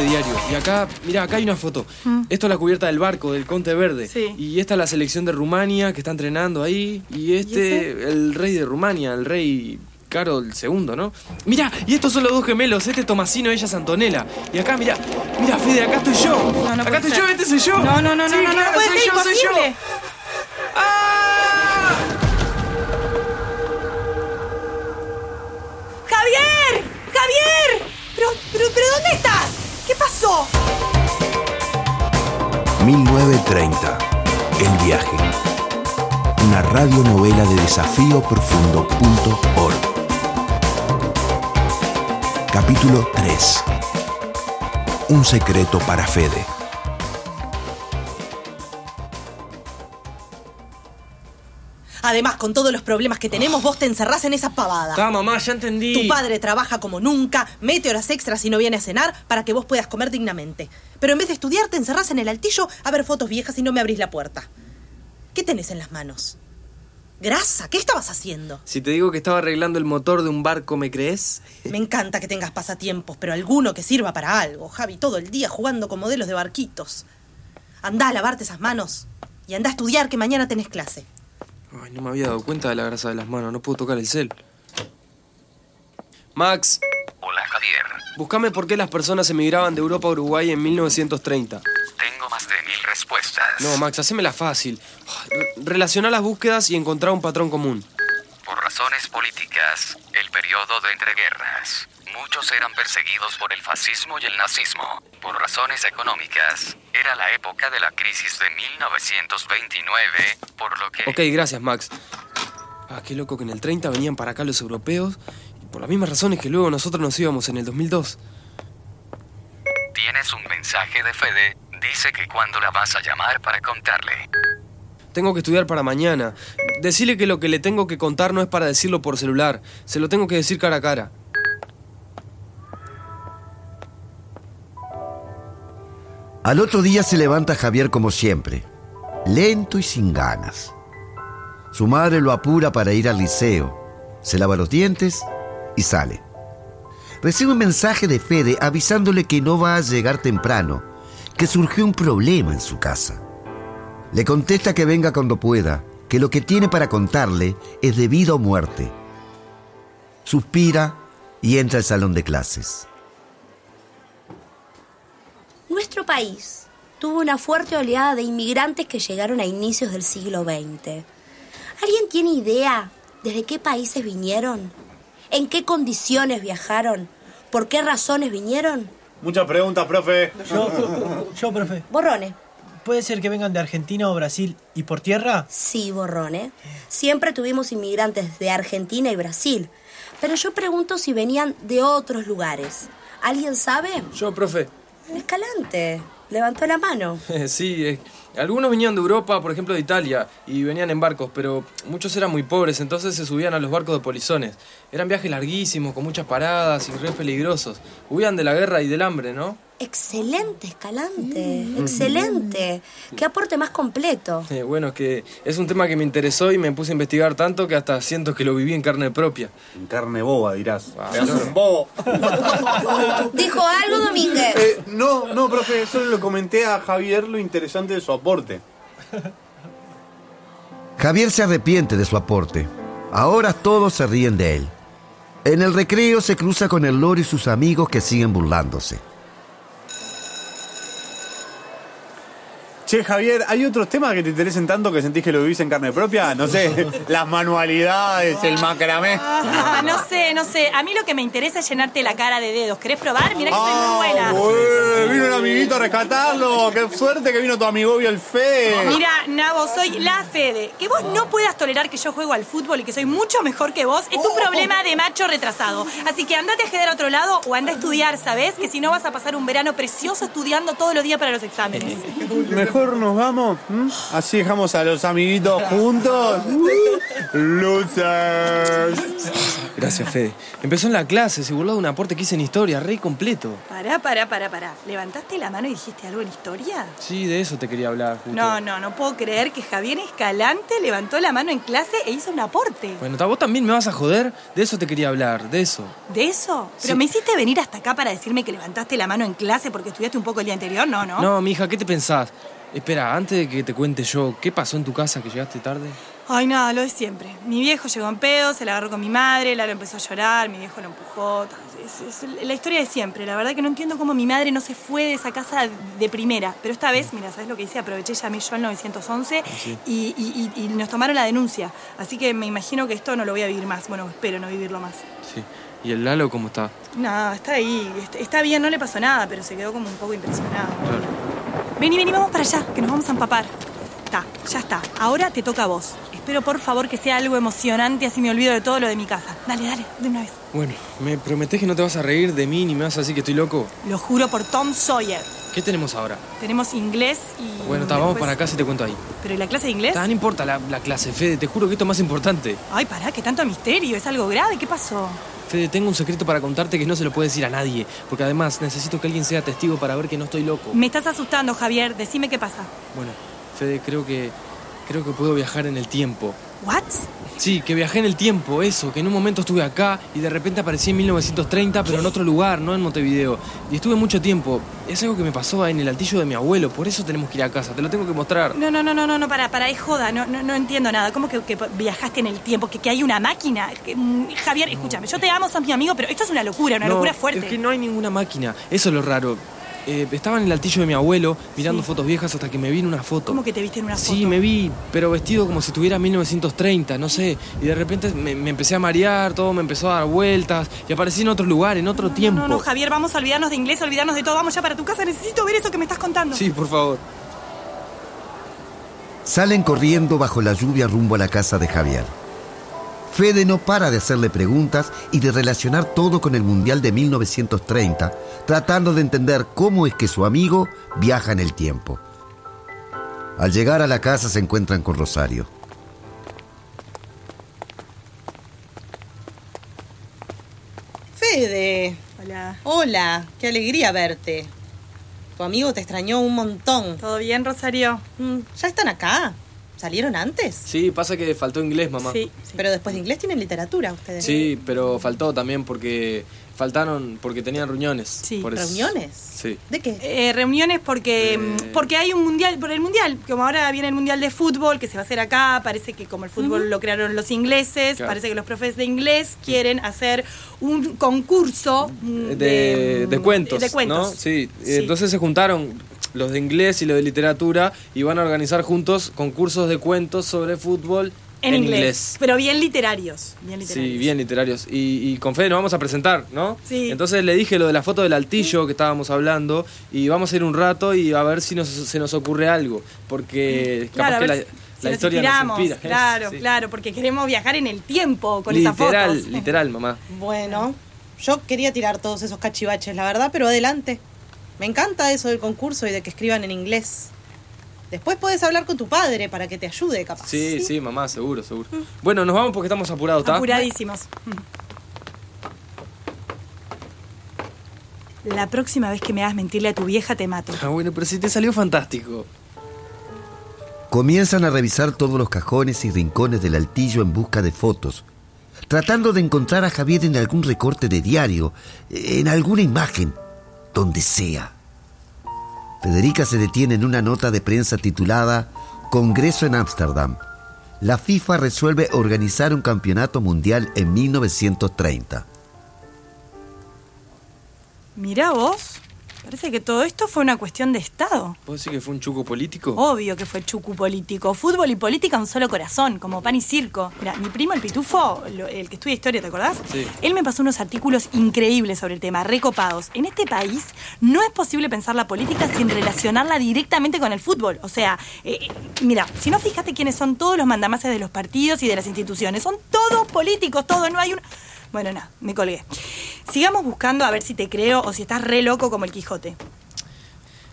este diario. Y acá, mira, acá hay una foto. Esto es la cubierta del barco, del Conte Verde. Sí. Y esta es la selección de Rumania que está entrenando ahí. Y este, el rey de Rumania, el rey Carol II, ¿no? Mira, y estos son los dos gemelos. Este es Tomasino, ella es Antonella. Y acá, mira, mira, Fede, acá estoy yo. No, no acá estoy ser. yo, este soy yo. No, no, no, Sí, no, no, no, claro, puede soy ser yo, soy yo. imposible. ¡Ah! ¡Javier! ¡Javier! ¿Pero, pero, pero dónde estás? ¿Qué pasó? 1930. El viaje. Una radionovela de desafíoprofundo.org. Capítulo 3. Un secreto para Fede. Además, con todos los problemas que tenemos, vos te encerrás en esa pavada. Está, mamá, ya entendí. Tu padre trabaja como nunca, mete horas extras y no viene a cenar para que vos puedas comer dignamente. Pero en vez de estudiar, te encerrás en el altillo a ver fotos viejas y no me abrís la puerta. ¿Qué tenés en las manos? ¿Grasa? ¿Qué estabas haciendo? Si te digo que estaba arreglando el motor de un barco, ¿me crees? Me encanta que tengas pasatiempos, pero alguno que sirva para algo. Javi, todo el día jugando con modelos de barquitos. Andá a lavarte esas manos y andá a estudiar que mañana tenés clase. Ay, no me había dado cuenta de la grasa de las manos, no puedo tocar el cel. Max, Hola Javier, buscame por qué las personas emigraban de Europa a Uruguay en 1930. tengo más de mil respuestas. No, Max, hacémela fácil. Re- Relaciona las búsquedas y encontrar un patrón común. Por razones políticas, el periodo de entreguerras. Muchos eran perseguidos por el fascismo y el nazismo. Por razones económicas, era la época de la crisis de 1929, por lo que... Ok, gracias, Max. Ah, qué loco que en el 30 venían para acá los europeos y por las mismas razones que luego nosotros nos íbamos en el 2002. Tienes un mensaje de Fede. Dice que cuando la vas a llamar para contarle. Tengo que estudiar para mañana. Decirle que lo que le tengo que contar no es para decirlo por celular. Se lo tengo que decir cara a cara. Al otro día se levanta Javier como siempre, lento y sin ganas. Su madre lo apura para ir al liceo, se lava los dientes y sale. Recibe un mensaje de Fede avisándole que no va a llegar temprano, que surgió un problema en su casa. Le contesta que venga cuando pueda, que lo que tiene para contarle es de vida o muerte. Suspira y entra al salón de clases. Nuestro país tuvo una fuerte oleada de inmigrantes que llegaron a inicios del siglo XX. ¿Alguien tiene idea desde qué países vinieron? ¿En qué condiciones viajaron? ¿Por qué razones vinieron? Muchas preguntas, profe. Yo, yo, profe. Borrone. ¿Puede ser que vengan de Argentina o Brasil y por tierra? Sí, Borrone. Siempre tuvimos inmigrantes de Argentina y Brasil. Pero yo pregunto si venían de otros lugares. ¿Alguien sabe? Yo, profe. Escalante. Levantó la mano. sí, algunos venían de Europa, por ejemplo de Italia, y venían en barcos, pero muchos eran muy pobres, entonces se subían a los barcos de polizones. Eran viajes larguísimos, con muchas paradas y re peligrosos. Huían de la guerra y del hambre, ¿no? Excelente, Escalante. Excelente. Qué aporte más completo. Eh, bueno, es que es un tema que me interesó y me puse a investigar tanto que hasta siento que lo viví en carne propia. En carne boba, dirás. Ah, no. de bobo. ¿Dijo algo, Domínguez? Eh, no, no, profe, solo le comenté a Javier lo interesante de su aporte. Javier se arrepiente de su aporte. Ahora todos se ríen de él. En el recreo se cruza con el loro y sus amigos que siguen burlándose. Che, Javier, ¿hay otros temas que te interesen tanto que sentís que lo vivís en carne propia? No sé, las manualidades, el macramé. Ah, no sé, no sé. A mí lo que me interesa es llenarte la cara de dedos. ¿Querés probar? Mira que soy Ah, muy buena. güey, vino un amiguito a rescatarlo. Qué suerte que vino tu amigo el Fe. Mira, Nabo, soy la Fede. Que vos no puedas tolerar que yo juego al fútbol y que soy mucho mejor que vos es tu problema de macho retrasado. Así que andate a quedar a otro lado o anda a estudiar, ¿sabes? Que si no vas a pasar un verano precioso estudiando todos los días para los exámenes. Mejor nos vamos. ¿m? Así dejamos a los amiguitos juntos. Losers. Gracias, Fede. Empezó en la clase, se burló de un aporte que hice en historia, re completo. Pará, pará, pará, pará. ¿Levantaste la mano y dijiste algo en historia? Sí, de eso te quería hablar, justo. No, no, no puedo creer que Javier Escalante levantó la mano en clase e hizo un aporte. Bueno, ¿ta- vos también me vas a joder. De eso te quería hablar, de eso. ¿De eso? ¿Pero Sí. me hiciste venir hasta acá para decirme que levantaste la mano en clase porque estudiaste un poco el día anterior? No, no. No, mija, ¿qué te pensás? Espera, antes de que te cuente yo, ¿qué pasó en tu casa que llegaste tarde? Ay, nada, lo de siempre. Mi viejo llegó en pedo, se la agarró con mi madre, Laro empezó a llorar, mi viejo lo empujó. Es, es la historia de siempre. La verdad que no entiendo cómo mi madre no se fue de esa casa de primera. Pero esta vez, mira, ¿sabes lo que hice? Aproveché, llamé yo al 911 Sí. y, y- y- y nos tomaron la denuncia. Así que me imagino que esto no lo voy a vivir más. Bueno, espero no vivirlo más. Sí. ¿Y el Lalo cómo está? No, está ahí. Está, está bien, no le pasó nada, pero se quedó como un poco impresionado. Vení, vení, vamos para allá, que nos vamos a empapar. Está, ya está. Ahora te toca a vos. Espero por favor que sea algo emocionante, así me olvido de todo lo de mi casa. Dale, dale, de una vez. Bueno, ¿me prometés que no te vas a reír de mí ni me vas a decir que estoy loco? Lo juro por Tom Sawyer. ¿Qué tenemos ahora? Tenemos inglés y. Bueno, ta, vamos después- para acá si te cuento ahí. ¿Pero y la clase de inglés? Ta, no importa la, la clase, Fede, te juro que esto es más importante. Ay, pará, que tanto misterio. ¿Es algo grave? ¿Qué pasó? Fede, tengo un secreto para contarte que no se lo puede decir a nadie, porque además necesito que alguien sea testigo para ver que no estoy loco. Me estás asustando, Javier. Decime qué pasa. Bueno, Fede, creo que creo que puedo viajar en el tiempo. ¿What? Sí, que viajé en el tiempo, eso, que en un momento estuve acá y de repente aparecí en 1930, pero en otro lugar, no en Montevideo. Y estuve mucho tiempo. Es algo que me pasó en el altillo de mi abuelo, por eso tenemos que ir a casa, te lo tengo que mostrar. No, no, no, no, no, no, para, para, es joda, no, no, no entiendo nada. ¿Cómo que, que viajaste en el tiempo? ¿Que, que hay una máquina? Que, mm, Javier, escúchame, yo te amo, sos mi amigo, pero esto es una locura, una No, locura fuerte. Es que no hay ninguna máquina, eso es lo raro. Eh, estaba en el altillo de mi abuelo mirando fotos viejas hasta que me vi en una foto. ¿Cómo que te viste en una foto? Sí, me vi, pero vestido como si tuviera 1930, no sé. Y de repente me, me empecé a marear, todo me empezó a dar vueltas y aparecí en otro lugar, en otro tiempo. No, no, Javier, vamos a olvidarnos de inglés, olvidarnos de todo. Vamos ya para tu casa, necesito ver eso que me estás contando. Sí, por favor. Salen corriendo bajo la lluvia rumbo a la casa de Javier. Fede no para de hacerle preguntas y de relacionar todo con el Mundial de 1930, tratando de entender cómo es que su amigo viaja en el tiempo. Al llegar a la casa se encuentran con Rosario. Fede. Hola. Hola, qué alegría verte. Tu amigo te extrañó un montón. ¿Todo bien, Rosario? Mm, ¿Ya están acá? ¿Salieron antes? Sí, pasa que faltó inglés, mamá. Sí, Pero después de inglés tienen literatura ustedes. Sí, pero faltó también porque faltaron porque tenían reuniones. Sí. por eso. ¿Reuniones? Sí. ¿De qué? Eh, reuniones porque, Eh. mm, porque hay un mundial, por el mundial, como ahora viene el mundial de fútbol que se va a hacer acá, parece que como el fútbol lo crearon los ingleses, Claro. parece que los profes de inglés quieren hacer un concurso mm, De, de cuentos, de cuentos. ¿no? Sí. Sí. Entonces se juntaron los de inglés y los de literatura y van a organizar juntos concursos de cuentos sobre fútbol En, inglés, Pero bien literarios. Bien literarios. Sí, bien literarios. Y, y con Fede nos vamos a presentar, ¿no? Sí. Entonces le dije lo de la foto del altillo que estábamos hablando y vamos a ir un rato y a ver si nos, se nos ocurre algo. Porque Claro, capaz que la, si- si la nos historia inspiramos, nos inspira. Claro, Sí. claro, porque queremos viajar en el tiempo con esas Literal, fotos. literal, mamá. Bueno, yo quería tirar todos esos cachivaches, la verdad, pero adelante. Me encanta eso del concurso y de que escriban en inglés. Después puedes hablar con tu padre para que te ayude, capaz. Sí, sí, mamá, seguro, seguro. Bueno, nos vamos porque estamos apurados, ¿está? Apuradísimos. La próxima vez que me hagas mentirle a tu vieja te mato. Ah, bueno, pero si te salió fantástico. Comienzan a revisar todos los cajones y rincones del altillo en busca de fotos, tratando de encontrar a Javier en algún recorte de diario, en alguna imagen, donde sea. Federica se detiene en una nota de prensa titulada Congreso en Ámsterdam. La FIFA resuelve organizar un campeonato mundial en 1930. Mirá vos, parece que todo esto fue una cuestión de Estado. ¿Vos decís que fue un chuco político? Obvio que fue chucu político. Fútbol y política un solo corazón, como pan y circo. Mira, mi primo el Pitufo, lo- el que estudia historia, ¿te acordás? Sí. Él me pasó unos artículos increíbles sobre el tema, recopados. En este país no es posible pensar la política sin relacionarla directamente con el fútbol. O sea, eh, eh, mira, si no fíjate quiénes son todos los mandamases de los partidos y de las instituciones. Son todos políticos, todos, no hay un... Bueno, nada, me colgué. Sigamos buscando a ver si te creo o si estás re loco como el Quijote.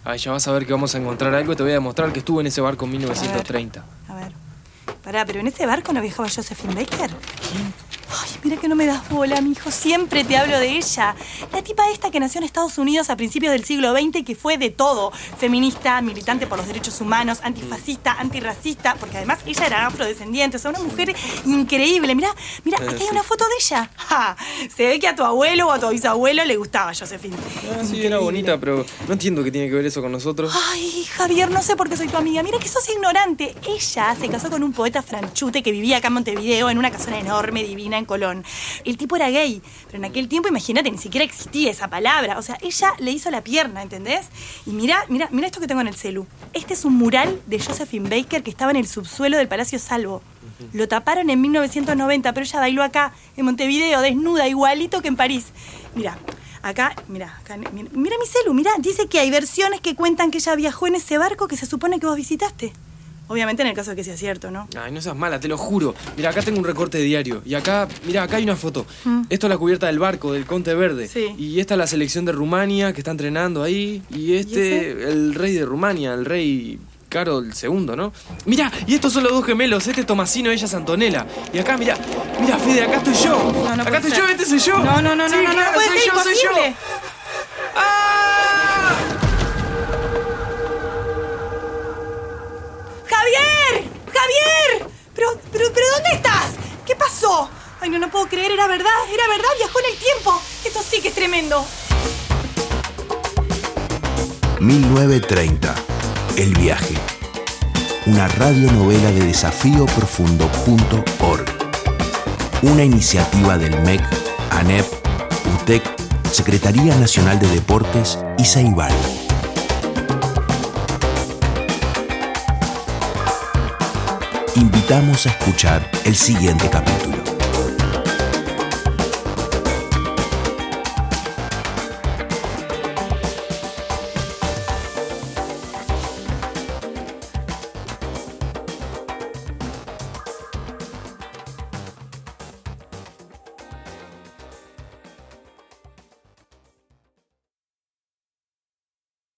Ay, ya vas a ver que vamos a encontrar algo. Te voy a demostrar que estuve en ese barco en 1930. A ver. Pará, pero en ese barco no viajaba Josephine Baker. ¿Quién? Mira que no me das bola, mi hijo. Siempre te hablo de ella. La tipa esta que nació en Estados Unidos a principios del siglo XX y que fue de todo. Feminista, militante por los derechos humanos, antifascista, antirracista, porque además ella era afrodescendiente. O sea, una mujer increíble. Mira, mira, aquí hay una foto de ella. Ja, se ve que a tu abuelo o a tu bisabuelo le gustaba Josephine. Ah, sí, era bonita, pero no entiendo qué tiene que ver eso con nosotros. Ay, Javier, no sé por qué soy tu amiga. Mira que sos ignorante. Ella se casó con un poeta franchute que vivía acá en Montevideo en una casona enorme, divina, en El tipo era gay, pero en aquel tiempo, imagínate, ni siquiera existía esa palabra. O sea, ella le hizo la pierna, ¿entendés? Y mira, mira, mira esto que tengo en el celu. Este es un mural de Josephine Baker que estaba en el subsuelo del Palacio Salvo. Lo taparon en 1990, pero ella bailó acá, en Montevideo, desnuda, igualito que en París. Mira, acá, mira, mira mi celu, mira, dice que hay versiones que cuentan que ella viajó en ese barco que se supone que vos visitaste. Obviamente en el caso de que sea cierto, ¿no? Ay, no seas mala, te lo juro. Mira, acá tengo un recorte diario. Y acá, mira, acá hay una foto. Esto es la cubierta del barco, del Conte Verde. Sí. Y esta es la selección de Rumania que está entrenando ahí. Y este, el rey de Rumania, el rey Carol II, ¿no? Mira, y estos son los dos gemelos. Este es Tomasino, ella es Antonella. Y acá, mira, mira, Fede, acá estoy yo. No, no acá estoy ser. yo, este soy yo. No, no, no, Sí, no, no, no claro, puede soy ser yo, soy yo. Pero, ¿dónde estás? ¿Qué pasó? Ay, no, no puedo creer, era verdad, era verdad, viajó en el tiempo. Esto sí que es tremendo. 1930. El viaje. Una radionovela de desafíoprofundo.org. Una iniciativa del MEC, ANEP, UTEC, Secretaría Nacional de Deportes y Ceibal. Invitamos a escuchar el siguiente capítulo.